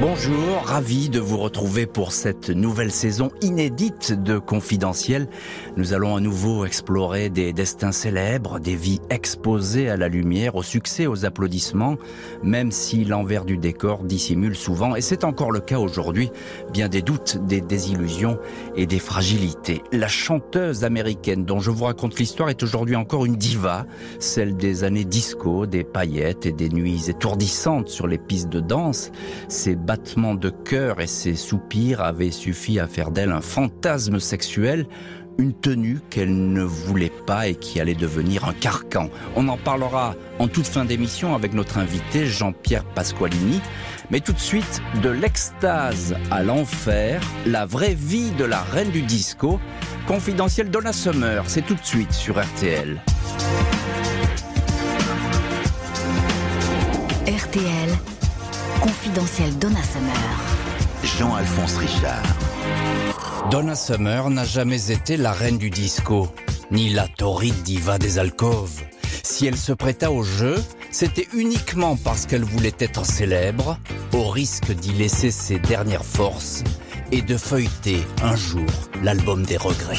Bonjour, ravi de vous retrouver pour cette nouvelle saison inédite de Confidentiel. Nous allons à nouveau explorer des destins célèbres, des vies exposées à la lumière, au succès, aux applaudissements, même si l'envers du décor dissimule souvent, et c'est encore le cas aujourd'hui, bien des doutes, des désillusions et des fragilités. La chanteuse américaine dont je vous raconte l'histoire est aujourd'hui encore une diva, celle des années disco, des paillettes et des nuits étourdissantes sur les pistes de danse. Ses battements de cœur et ses soupirs avaient suffi à faire d'elle un fantasme sexuel, une tenue qu'elle ne voulait pas et qui allait devenir un carcan. On en parlera en toute fin d'émission avec notre invité Jean-Pierre Pasqualini. Mais tout de suite, de l'extase à l'enfer, la vraie vie de la reine du disco, confidentielle Donna Summer, c'est tout de suite sur RTL. RTL, confidentiel Donna Summer. Jean-Alphonse Richard. Donna Summer n'a jamais été la reine du disco, ni la torride diva des alcôves. Si elle se prêta au jeu, c'était uniquement parce qu'elle voulait être célèbre, au risque d'y laisser ses dernières forces et de feuilleter un jour l'album des regrets.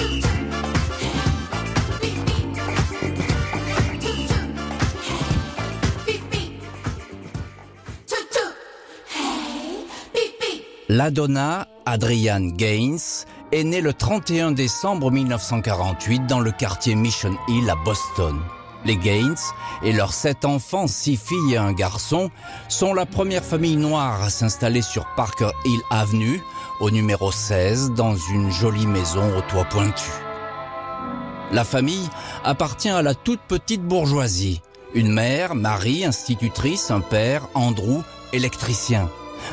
La Donna, Adrienne Gaines, est née le 31 décembre 1948 dans le quartier Mission Hill à Boston. Les Gaines et leurs sept enfants, six filles et un garçon, sont la première famille noire à s'installer sur Parker Hill Avenue, au numéro 16, dans une jolie maison au toit pointu. La famille appartient à la toute petite bourgeoisie. Une mère, Marie, institutrice, un père, Andrew, électricien.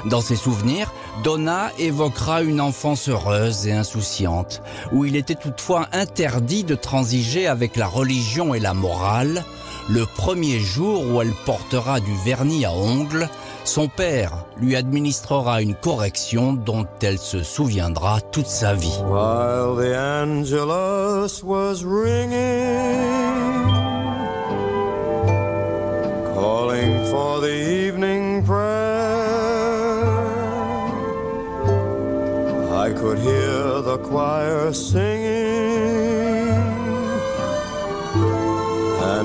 Dans ses souvenirs, Donna évoquera une enfance heureuse et insouciante, où il était toutefois interdit de transiger avec la religion et la morale. Le premier jour où elle portera du vernis à ongles, son père lui administrera une correction dont elle se souviendra toute sa vie. While the Angelus was ringing, calling for the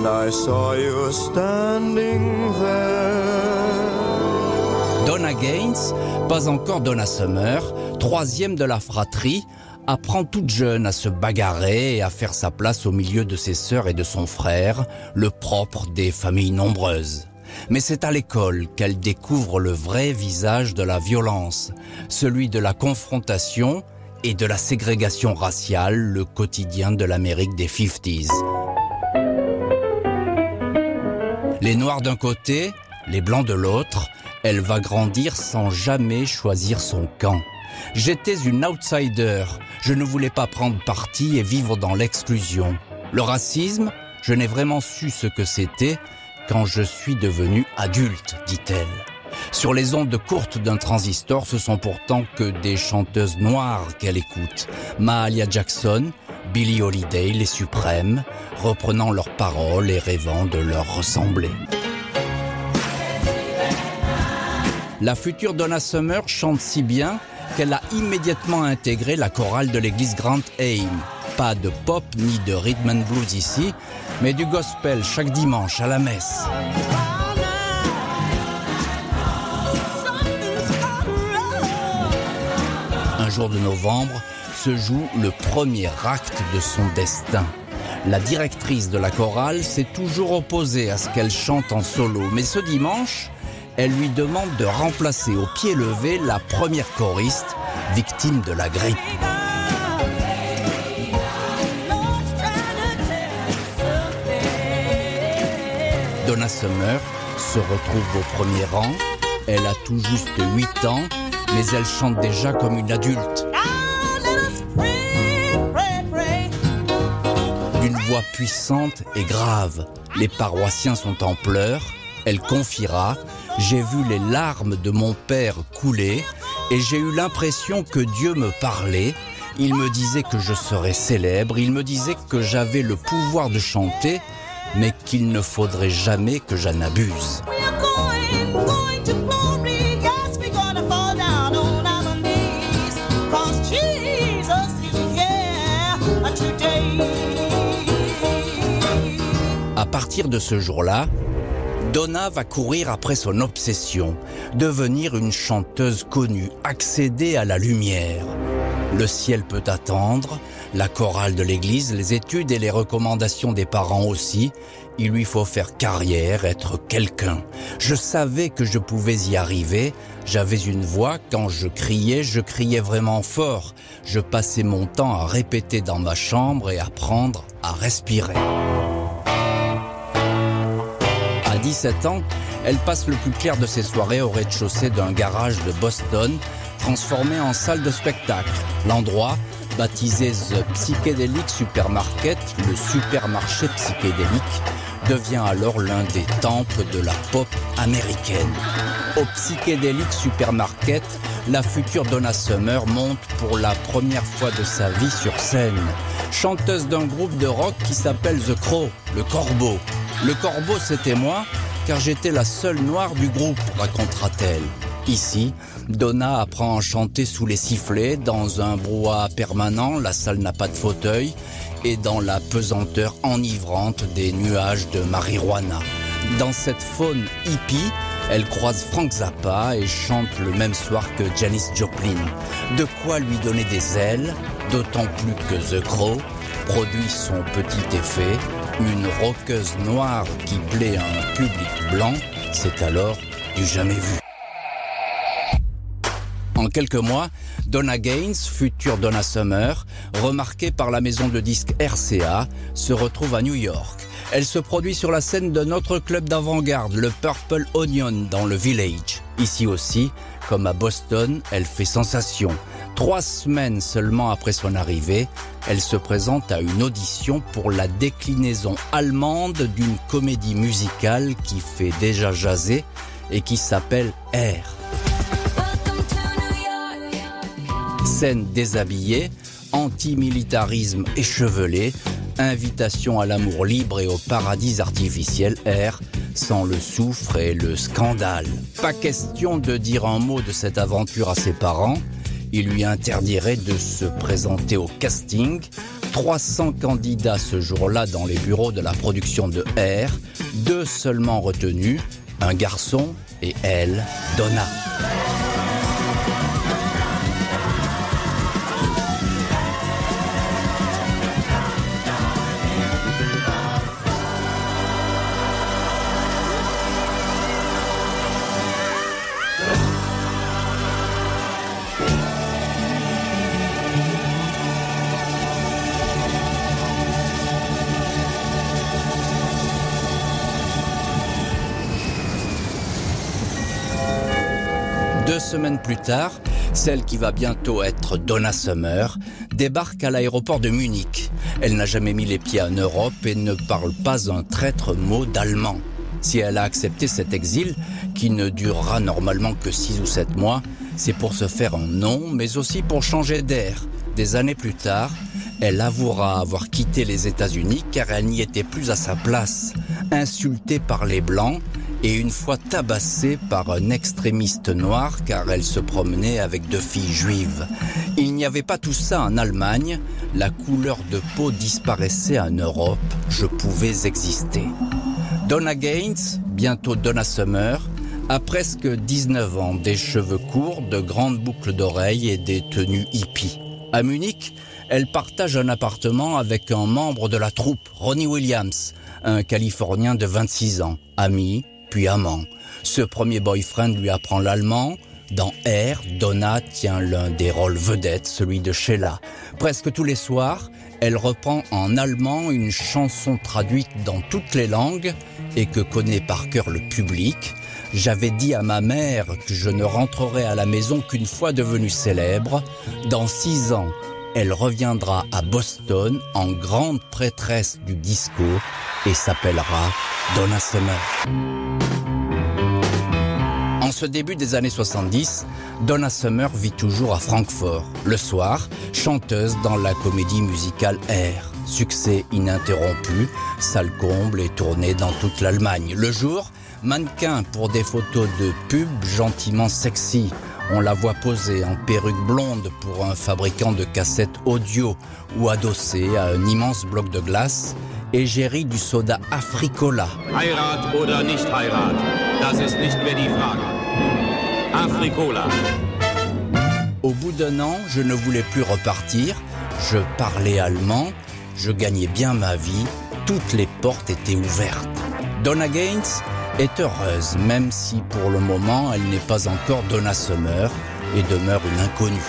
and I saw you standing there. Donna Gaines, pas encore Donna Summer, troisième de la fratrie, apprend toute jeune à se bagarrer et à faire sa place au milieu de ses sœurs et de son frère, le propre des familles nombreuses. Mais c'est à l'école qu'elle découvre le vrai visage de la violence, celui de la confrontation et de la ségrégation raciale, le quotidien de l'Amérique des 50s. Les noirs d'un côté, les blancs de l'autre, elle va grandir sans jamais choisir son camp. J'étais une outsider, je ne voulais pas prendre parti et vivre dans l'exclusion. Le racisme, je n'ai vraiment su ce que c'était quand je suis devenue adulte, dit-elle. Sur les ondes courtes d'un transistor, ce sont pourtant que des chanteuses noires qu'elle écoute. Mahalia Jackson, Billie Holiday, les suprêmes, reprenant leurs paroles et rêvant de leur ressembler. La future Donna Summer chante si bien qu'elle a immédiatement intégré la chorale de l'église Grand Aim. Pas de pop ni de rhythm and blues ici, mais du gospel chaque dimanche à la messe. Un jour de novembre se joue le premier acte de son destin. La directrice de la chorale s'est toujours opposée à ce qu'elle chante en solo, mais ce dimanche, elle lui demande de remplacer au pied levé la première choriste, victime de la grippe. Donna Summer se retrouve au premier rang. Elle a tout juste 8 ans, mais elle chante déjà comme une adulte. D'une voix puissante et grave, les paroissiens sont en pleurs. Elle confiera J'ai vu les larmes de mon père couler et j'ai eu l'impression que Dieu me parlait. Il me disait que je serais célèbre, il me disait que j'avais le pouvoir de chanter, mais qu'il ne faudrait jamais que j'en abuse. À partir de ce jour-là, Donna va courir après son obsession, devenir une chanteuse connue, accéder à la lumière. Le ciel peut attendre, la chorale de l'église, les études et les recommandations des parents aussi. Il lui faut faire carrière, être quelqu'un. Je savais que je pouvais y arriver. J'avais une voix, quand je criais, je criais vraiment fort. Je passais mon temps à répéter dans ma chambre et apprendre à respirer. 17 ans, elle passe le plus clair de ses soirées au rez-de-chaussée d'un garage de Boston, transformé en salle de spectacle. L'endroit, baptisé The Psychedelic Supermarket, le supermarché psychédélique, devient alors l'un des temples de la pop américaine. Au Psychedelic Supermarket, la future Donna Summer monte pour la première fois de sa vie sur scène. Chanteuse d'un groupe de rock qui s'appelle The Crow, le Corbeau. Le corbeau, c'était moi, car j'étais la seule noire du groupe, racontera-t-elle. Ici, Donna apprend à chanter sous les sifflets, dans un brouhaha permanent, la salle n'a pas de fauteuil, et dans la pesanteur enivrante des nuages de marijuana. Dans cette faune hippie, elle croise Frank Zappa et chante le même soir que Janis Joplin. De quoi lui donner des ailes, d'autant plus que The Crow produit son petit effet une roqueuse noire qui plaît à un public blanc, c'est alors du jamais vu. En quelques mois, Donna Gaines, future Donna Summer, remarquée par la maison de disques RCA, se retrouve à New York. Elle se produit sur la scène de notre club d'avant-garde, le Purple Onion, dans le Village. Ici aussi, comme à Boston, elle fait sensation. Trois semaines seulement après son arrivée, elle se présente à une audition pour la déclinaison allemande d'une comédie musicale qui fait déjà jaser et qui s'appelle Air. Scène déshabillée, antimilitarisme échevelé, invitation à l'amour libre et au paradis artificiel Air, sans le souffre et le scandale. Pas question de dire un mot de cette aventure à ses parents, il lui interdirait de se présenter au casting. 300 candidats ce jour-là dans les bureaux de la production de R, deux seulement retenus, un garçon et elle, Donna. Semaines plus tard, celle qui va bientôt être Donna Summer débarque à l'aéroport de Munich. Elle n'a jamais mis les pieds en Europe et ne parle pas un traître mot d'allemand. Si elle a accepté cet exil, qui ne durera normalement que six ou sept mois, c'est pour se faire un nom, mais aussi pour changer d'air. Des années plus tard, elle avouera avoir quitté les États-Unis car elle n'y était plus à sa place. Insultée par les Blancs, et une fois tabassée par un extrémiste noir car elle se promenait avec deux filles juives. Il n'y avait pas tout ça en Allemagne, la couleur de peau disparaissait en Europe, je pouvais exister. Donna Gaines, bientôt Donna Summer, a presque 19 ans, des cheveux courts, de grandes boucles d'oreilles et des tenues hippies. À Munich, elle partage un appartement avec un membre de la troupe, Ronnie Williams, un Californien de 26 ans, ami, puis amant. Ce premier boyfriend lui apprend l'allemand. Dans R, Donna tient l'un des rôles vedettes, celui de Sheila. Presque tous les soirs, elle reprend en allemand une chanson traduite dans toutes les langues et que connaît par cœur le public. J'avais dit à ma mère que je ne rentrerai à la maison qu'une fois devenue célèbre. Dans six ans, elle reviendra à Boston en grande prêtresse du disco et s'appellera Donna Summer. En ce début des années 70, Donna Summer vit toujours à Francfort. Le soir, chanteuse dans la comédie musicale Air. Succès ininterrompu, salle comble et tournée dans toute l'Allemagne. Le jour, mannequin pour des photos de pub gentiment sexy. On la voit poser en perruque blonde pour un fabricant de cassettes audio ou adossée à un immense bloc de glace égérie du soda Africola. Heirat Heirat. Africola. Au bout d'un an, je ne voulais plus repartir. Je parlais allemand, je gagnais bien ma vie, toutes les portes étaient ouvertes. Donna Gaines est heureuse, même si pour le moment elle n'est pas encore Donna Summer et demeure une inconnue.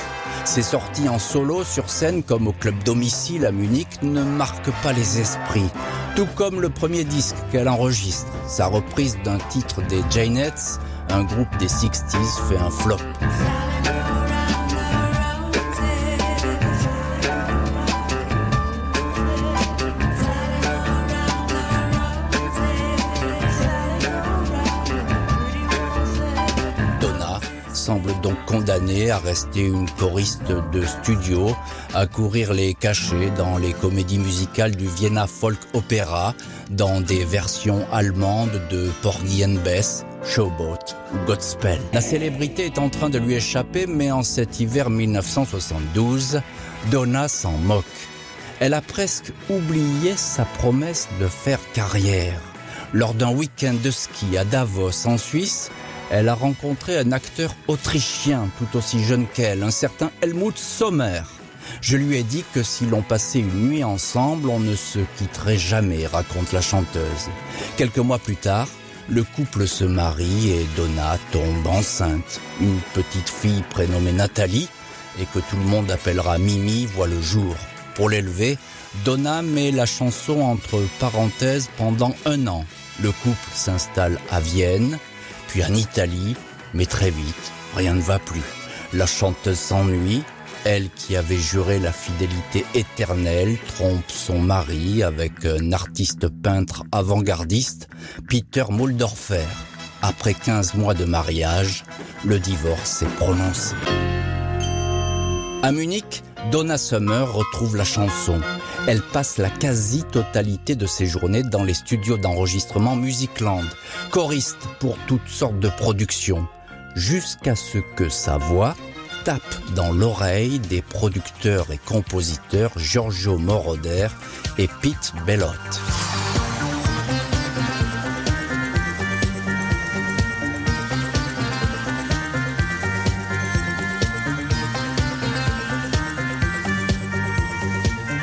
Ses sorties en solo sur scène comme au club domicile à Munich ne marquent pas les esprits, tout comme le premier disque qu'elle enregistre. Sa reprise d'un titre des Janettes, un groupe des 60s, fait un flop. semble donc condamnée à rester une choriste de studio, à courir les cachets dans les comédies musicales du Vienna Folk Opera, dans des versions allemandes de Porgy and Bess, Showboat ou Godspell. La célébrité est en train de lui échapper, mais en cet hiver 1972, Donna s'en moque. Elle a presque oublié sa promesse de faire carrière. Lors d'un week-end de ski à Davos en Suisse, elle a rencontré un acteur autrichien tout aussi jeune qu'elle, un certain Helmut Sommer. Je lui ai dit que si l'on passait une nuit ensemble, on ne se quitterait jamais, raconte la chanteuse. Quelques mois plus tard, le couple se marie et Donna tombe enceinte. Une petite fille prénommée Nathalie et que tout le monde appellera Mimi voit le jour. Pour l'élever, Donna met la chanson entre parenthèses pendant un an. Le couple s'installe à Vienne, puis en Italie, mais très vite, rien ne va plus. La chanteuse s'ennuie, elle qui avait juré la fidélité éternelle trompe son mari avec un artiste peintre avant-gardiste, Peter Muldorfer. Après 15 mois de mariage, le divorce est prononcé. À Munich, Donna Summer retrouve la chanson. Elle passe la quasi-totalité de ses journées dans les studios d'enregistrement Musicland, choriste pour toutes sortes de productions, jusqu'à ce que sa voix tape dans l'oreille des producteurs et compositeurs Giorgio Moroder et Pete Bellotte.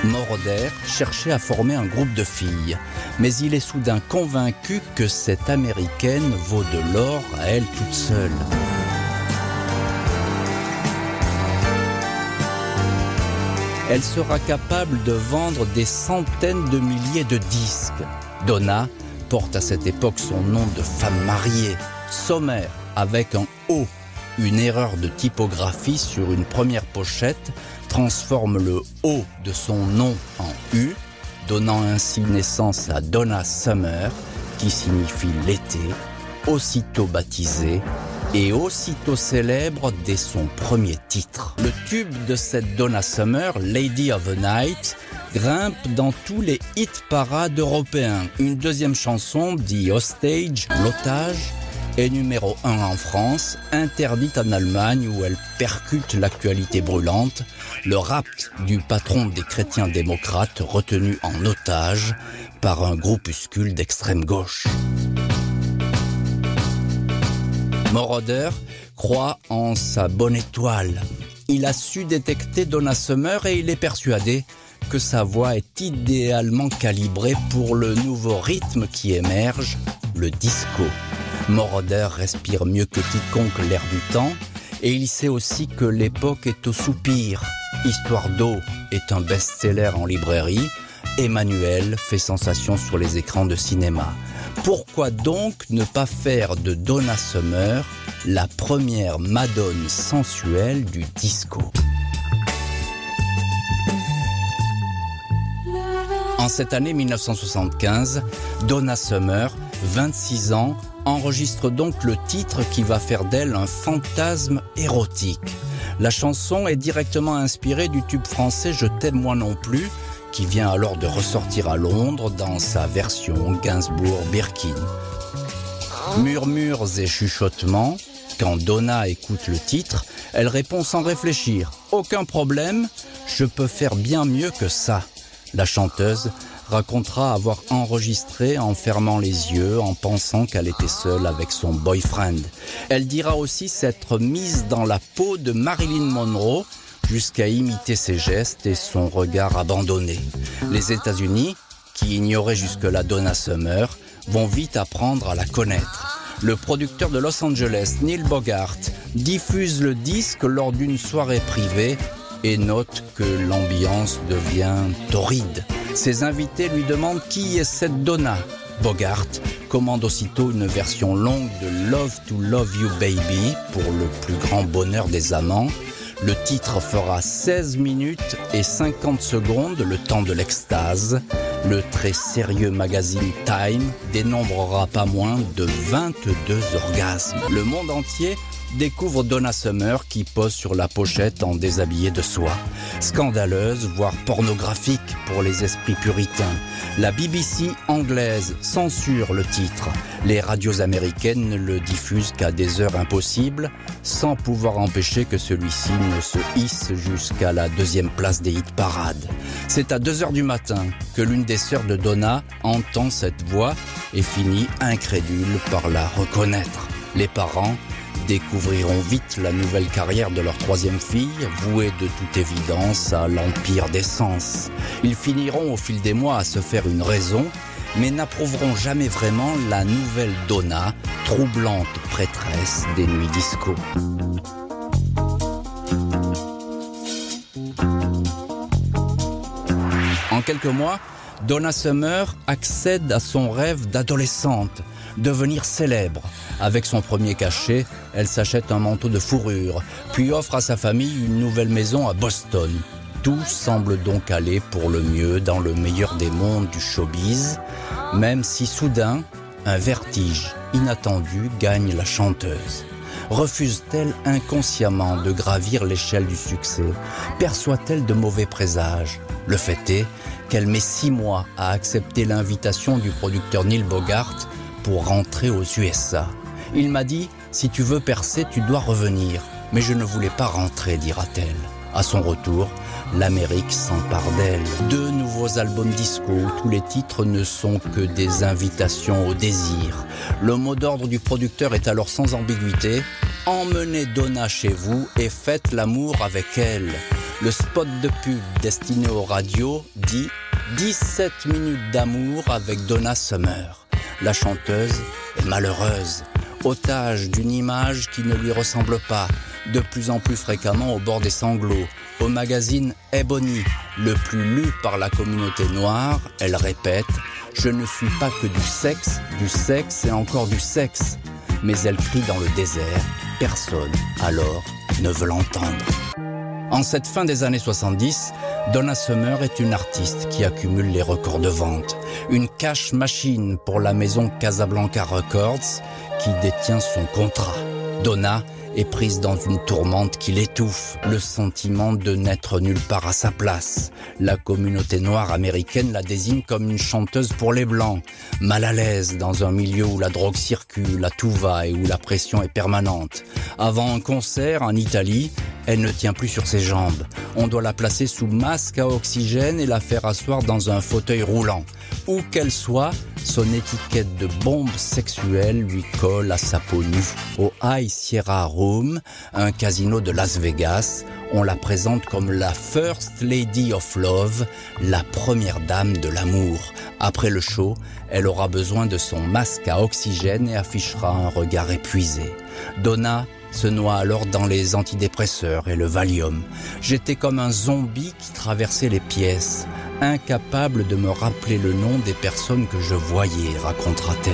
Moroder cherchait à former un groupe de filles, mais il est soudain convaincu que cette américaine vaut de l'or à elle toute seule. Elle sera capable de vendre des centaines de milliers de disques. Donna porte à cette époque son nom de femme mariée, sommaire, avec un O. Une erreur de typographie sur une première pochette transforme le O de son nom en U, donnant ainsi naissance à Donna Summer, qui signifie l'été, aussitôt baptisée et aussitôt célèbre dès son premier titre. Le tube de cette Donna Summer, Lady of the Night, grimpe dans tous les hit parades européens. Une deuxième chanson, The Hostage, l'otage, est numéro 1 en France, interdite en Allemagne où elle percute l'actualité brûlante, le rapt du patron des chrétiens démocrates retenu en otage par un groupuscule d'extrême gauche. Moroder croit en sa bonne étoile. Il a su détecter Donna Summer et il est persuadé que sa voix est idéalement calibrée pour le nouveau rythme qui émerge, le disco. Moroder respire mieux que quiconque l'air du temps et il sait aussi que l'époque est au soupir. Histoire d'eau est un best-seller en librairie. Emmanuel fait sensation sur les écrans de cinéma. Pourquoi donc ne pas faire de Donna Summer la première madone sensuelle du disco? En cette année 1975, Donna Summer, 26 ans, enregistre donc le titre qui va faire d'elle un fantasme érotique. La chanson est directement inspirée du tube français Je t'aime moi non plus, qui vient alors de ressortir à Londres dans sa version Gainsbourg-Birkin. Murmures et chuchotements, Quand Donna écoute le titre, elle répond sans réfléchir. Aucun problème, je peux faire bien mieux que ça. La chanteuse racontera avoir enregistré en fermant les yeux, en pensant qu'elle était seule avec son boyfriend. Elle dira aussi s'être mise dans la peau de Marilyn Monroe jusqu'à imiter ses gestes et son regard abandonné. Les États-Unis, qui ignoraient jusque-là Donna Summer, vont vite apprendre à la connaître. Le producteur de Los Angeles, Neil Bogart, diffuse le disque lors d'une soirée privée et note que l'ambiance devient torride. Ses invités lui demandent qui est cette Donna. Bogart commande aussitôt une version longue de Love to Love You Baby pour le plus grand bonheur des amants. Le titre fera 16 minutes et 50 secondes, le temps de l'extase. Le très sérieux magazine Time dénombrera pas moins de 22 orgasmes. Le monde entier découvre Donna Summer qui pose sur la pochette en déshabillé de soie. Scandaleuse, voire pornographique pour les esprits puritains. La BBC anglaise censure le titre. Les radios américaines ne le diffusent qu'à des heures impossibles, sans pouvoir empêcher que celui-ci ne se hisse jusqu'à la deuxième place des hit parades. C'est à 2 heures du matin que l'une des sœurs de Donna entend cette voix et finit incrédule par la reconnaître. Les parents découvriront vite la nouvelle carrière de leur troisième fille, vouée de toute évidence à l'empire des sens. Ils finiront au fil des mois à se faire une raison, mais n'approuveront jamais vraiment la nouvelle Donna, troublante prêtresse des nuits disco. En quelques mois, Donna Summer accède à son rêve d'adolescente, devenir célèbre. Avec son premier cachet, elle s'achète un manteau de fourrure, puis offre à sa famille une nouvelle maison à Boston. Tout semble donc aller pour le mieux dans le meilleur des mondes du showbiz, même si soudain, un vertige inattendu gagne la chanteuse. Refuse-t-elle inconsciemment de gravir l'échelle du succès? Perçoit-elle de mauvais présages? Le fait est qu'elle met six mois à accepter l'invitation du producteur Neil Bogart pour rentrer aux USA. Il m'a dit, si tu veux percer, tu dois revenir. Mais je ne voulais pas rentrer, dira-t-elle. À son retour, l'Amérique s'empare d'elle. Deux nouveaux albums disco, tous les titres ne sont que des invitations au désir. Le mot d'ordre du producteur est alors sans ambiguïté. Emmenez Donna chez vous et faites l'amour avec elle. Le spot de pub destiné aux radios dit 17 minutes d'amour avec Donna Summer. La chanteuse est malheureuse, otage d'une image qui ne lui ressemble pas, de plus en plus fréquemment au bord des sanglots. Au magazine Ebony, le plus lu par la communauté noire, elle répète Je ne suis pas que du sexe, du sexe et encore du sexe. Mais elle crie dans le désert Personne, alors, ne veut l'entendre. En cette fin des années 70, Donna Summer est une artiste qui accumule les records de vente. Une cash machine pour la maison Casablanca Records qui détient son contrat. Donna est prise dans une tourmente qui l'étouffe, le sentiment de n'être nulle part à sa place. La communauté noire américaine la désigne comme une chanteuse pour les blancs, mal à l'aise dans un milieu où la drogue circule, la tout va et où la pression est permanente. Avant un concert en Italie, elle ne tient plus sur ses jambes. On doit la placer sous masque à oxygène et la faire asseoir dans un fauteuil roulant. Où qu'elle soit, son étiquette de bombe sexuelle lui colle à sa peau nue. Au High Sierra Un casino de Las Vegas, on la présente comme la First Lady of Love, la première dame de l'amour. Après le show, elle aura besoin de son masque à oxygène et affichera un regard épuisé. Donna se noie alors dans les antidépresseurs et le Valium. J'étais comme un zombie qui traversait les pièces, incapable de me rappeler le nom des personnes que je voyais, racontera-t-elle.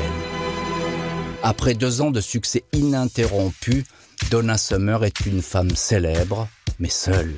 Après deux ans de succès ininterrompu, Donna Summer est une femme célèbre, mais seule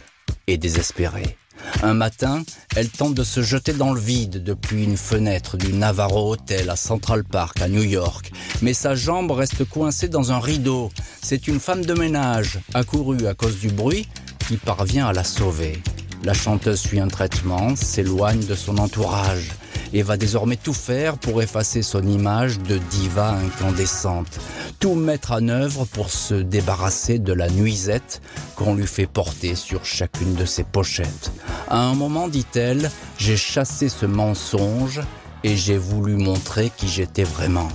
et désespérée. Un matin, elle tente de se jeter dans le vide depuis une fenêtre du Navarro Hotel à Central Park à New York. Mais sa jambe reste coincée dans un rideau. C'est une femme de ménage, accourue à cause du bruit, qui parvient à la sauver. La chanteuse suit un traitement, s'éloigne de son entourage. Et va désormais tout faire pour effacer son image de diva incandescente. Tout mettre en œuvre pour se débarrasser de la nuisette qu'on lui fait porter sur chacune de ses pochettes. À un moment, dit-elle, j'ai chassé ce mensonge et j'ai voulu montrer qui j'étais vraiment.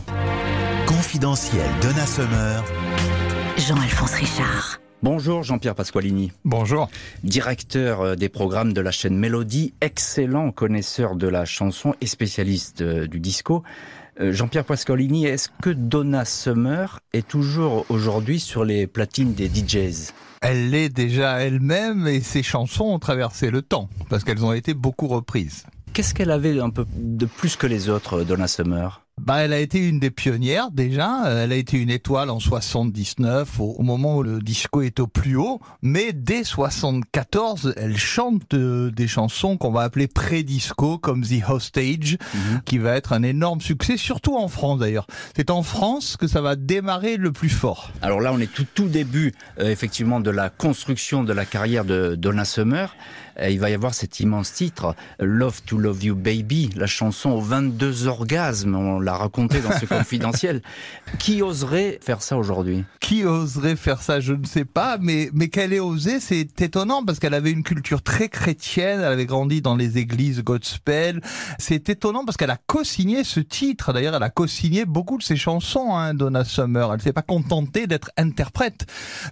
Confidentiel Donna Summer. Jean-Alphonse Richard. Bonjour Jean-Pierre Pasqualini. Bonjour. Directeur euh, des programmes de la chaîne Mélodie, excellent connaisseur de la chanson et spécialiste euh, du disco. Euh, Jean-Pierre Pasqualini, est-ce que Donna Summer est toujours aujourd'hui sur les platines des DJs Elle l'est déjà elle-même et ses chansons ont traversé le temps parce qu'elles ont été beaucoup reprises. Qu'est-ce qu'elle avait un peu de plus que les autres, Donna Summer? Bah, elle a été une des pionnières déjà. Elle a été une étoile en 79 au, au moment où le disco est au plus haut. Mais dès 74, elle chante euh, des chansons qu'on va appeler pré-disco comme The Hostage, Mhm. qui va être un énorme succès, surtout en France d'ailleurs. C'est en France que ça va démarrer le plus fort. Alors là, on est tout tout début euh, effectivement de la construction de la carrière de Donna Summer. Euh, il va y avoir cet immense titre, Love to Love You Baby, la chanson aux 22 orgasmes. On l'a raconté dans ce confidentiel. Qui oserait faire ça aujourd'hui? Qui oserait faire ça? Je ne sais pas, mais mais qu'elle ait osé, c'est étonnant parce qu'elle avait une culture très chrétienne. Elle avait grandi dans les églises gospel. C'est étonnant parce qu'elle a co-signé ce titre. D'ailleurs, elle a co-signé beaucoup de ses chansons, hein, Donna Summer. Elle s'est pas contentée d'être interprète.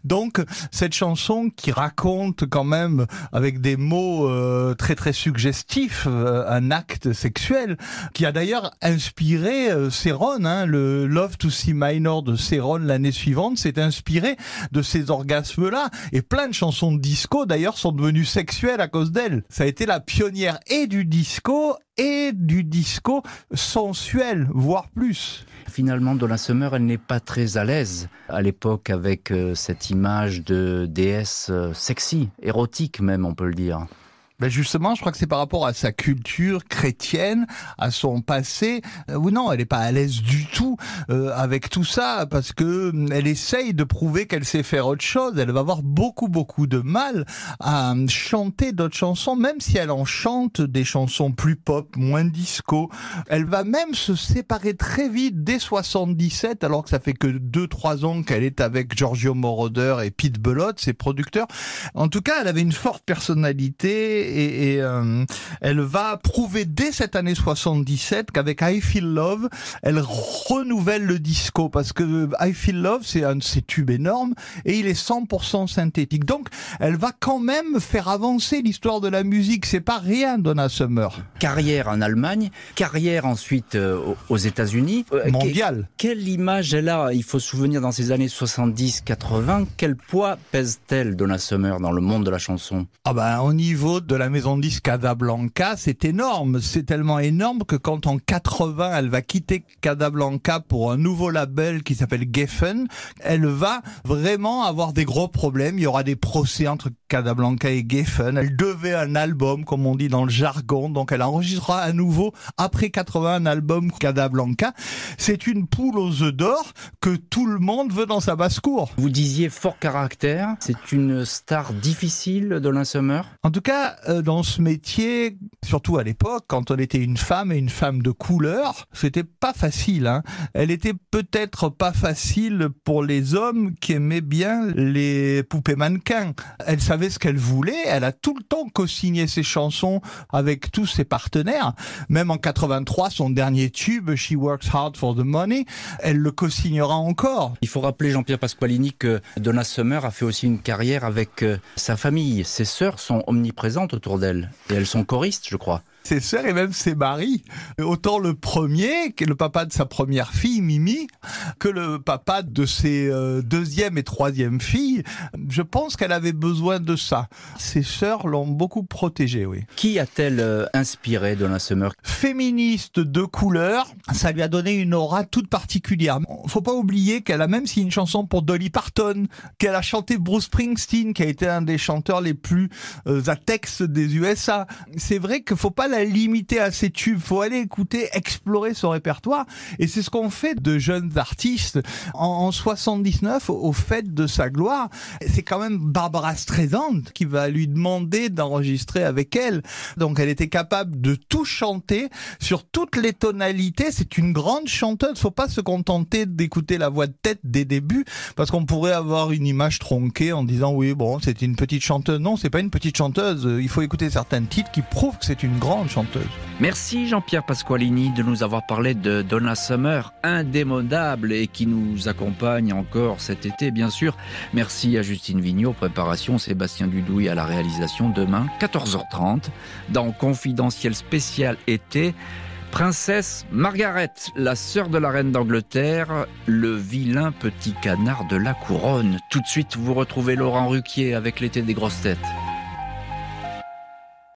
Donc cette chanson qui raconte quand même avec des mots euh, très très suggestifs euh, un acte sexuel, qui a d'ailleurs inspiré euh, hein, le Love to See Minor de Céron l'année suivante, s'est inspiré de ces orgasmes-là. Et plein de chansons de disco, d'ailleurs, sont devenues sexuelles à cause d'elle. Ça a été la pionnière et du disco et du disco sensuel, voire plus. Finalement, Donna Summer, elle n'est pas très à l'aise à l'époque avec euh, cette image de déesse euh, sexy, érotique même, on peut le dire. Ben justement, je crois que c'est par rapport à sa culture chrétienne, à son passé. Euh, ou non, elle n'est pas à l'aise du tout euh, avec tout ça parce que hum, elle essaye de prouver qu'elle sait faire autre chose. Elle va avoir beaucoup beaucoup de mal à hum, chanter d'autres chansons, même si elle en chante des chansons plus pop, moins disco. Elle va même se séparer très vite dès 77, alors que ça fait que 2-3 ans qu'elle est avec Giorgio Moroder et Pete Bellotte, ses producteurs. En tout cas, elle avait une forte personnalité et, et, euh, elle va prouver dès cette année 77 qu'avec I Feel Love, elle renouvelle le disco parce que I Feel Love, c'est un de ses tubes énormes et il est 100% synthétique. Donc, elle va quand même faire avancer l'histoire de la musique. C'est pas rien, Donna Summer. Carrière en Allemagne, carrière ensuite euh, aux États-Unis. Euh, Mondial. que- quelle image elle a Il faut se souvenir dans ces années 70-80, quel poids pèse-t-elle Donna Summer dans le monde de la chanson? Ah ben, au niveau de la maison de disques Casablanca, c'est énorme. C'est tellement énorme que quand en 80, elle va quitter Casablanca pour un nouveau label qui s'appelle Geffen, elle va vraiment avoir des gros problèmes. Il y aura des procès entre Casablanca et Geffen. Elle devait un album, comme on dit dans le jargon. Donc elle enregistrera à nouveau, après 80, un album Casablanca. C'est une poule aux œufs d'or que tout le monde veut dans sa basse-cour. Vous disiez fort caractère, c'est une star difficile Donna Summer? En tout cas, dans ce métier, surtout à l'époque, quand on était une femme et une femme de couleur, c'était pas facile. Hein. Elle était peut-être pas facile pour les hommes qui aimaient bien les poupées mannequins. Elle savait ce qu'elle voulait. Elle a tout le temps co-signé ses chansons avec tous ses partenaires. Même en 83, son dernier tube, She Works Hard for the Money, elle le co-signera encore. Il faut rappeler Jean-Pierre Pasqualini que Donna Summer a fait aussi une carrière avec euh, sa famille. Ses sœurs sont omniprésentes autour d'elle et elles sont choristes, je crois. Ses sœurs et même ses maris. Autant le premier, qui est le papa de sa première fille, Mimi, que le papa de ses euh, deuxième et troisième filles. Je pense qu'elle avait besoin de ça. Ses sœurs l'ont beaucoup protégée, oui. Qui a-t-elle euh, inspiré Donna Summer Féministe de couleur, ça lui a donné une aura toute particulière. Faut pas oublier qu'elle a même signé une chanson pour Dolly Parton, qu'elle a chanté Bruce Springsteen, qui a été un des chanteurs les plus euh, à texte des USA. C'est vrai qu'il faut pas la limiter à ses tubes. Faut aller écouter, explorer son répertoire. Et c'est ce qu'on fait de jeunes artistes. En, en 79, au fait de sa gloire, c'est quand même Barbara Streisand qui va lui demander d'enregistrer avec elle. Donc elle était capable de tout chanter sur toutes les tonalités. C'est une grande chanteuse. Faut pas se contenter d'écouter la voix de tête des débuts parce qu'on pourrait avoir une image tronquée en disant oui bon c'est une petite chanteuse. Non, c'est pas une petite chanteuse. Il faut écouter certains titres qui prouvent que c'est une grande Merci Jean-Pierre Pasqualini de nous avoir parlé de Donna Summer, indémodable et qui nous accompagne encore cet été bien sûr. Merci à Justine Vignot, préparation, Sébastien Dudouille à la réalisation demain 14h30 dans Confidentiel spécial été. Princesse Margaret, la sœur de la reine d'Angleterre, le vilain petit canard de la couronne. Tout de suite, vous retrouvez Laurent Ruquier avec l'été des grosses têtes.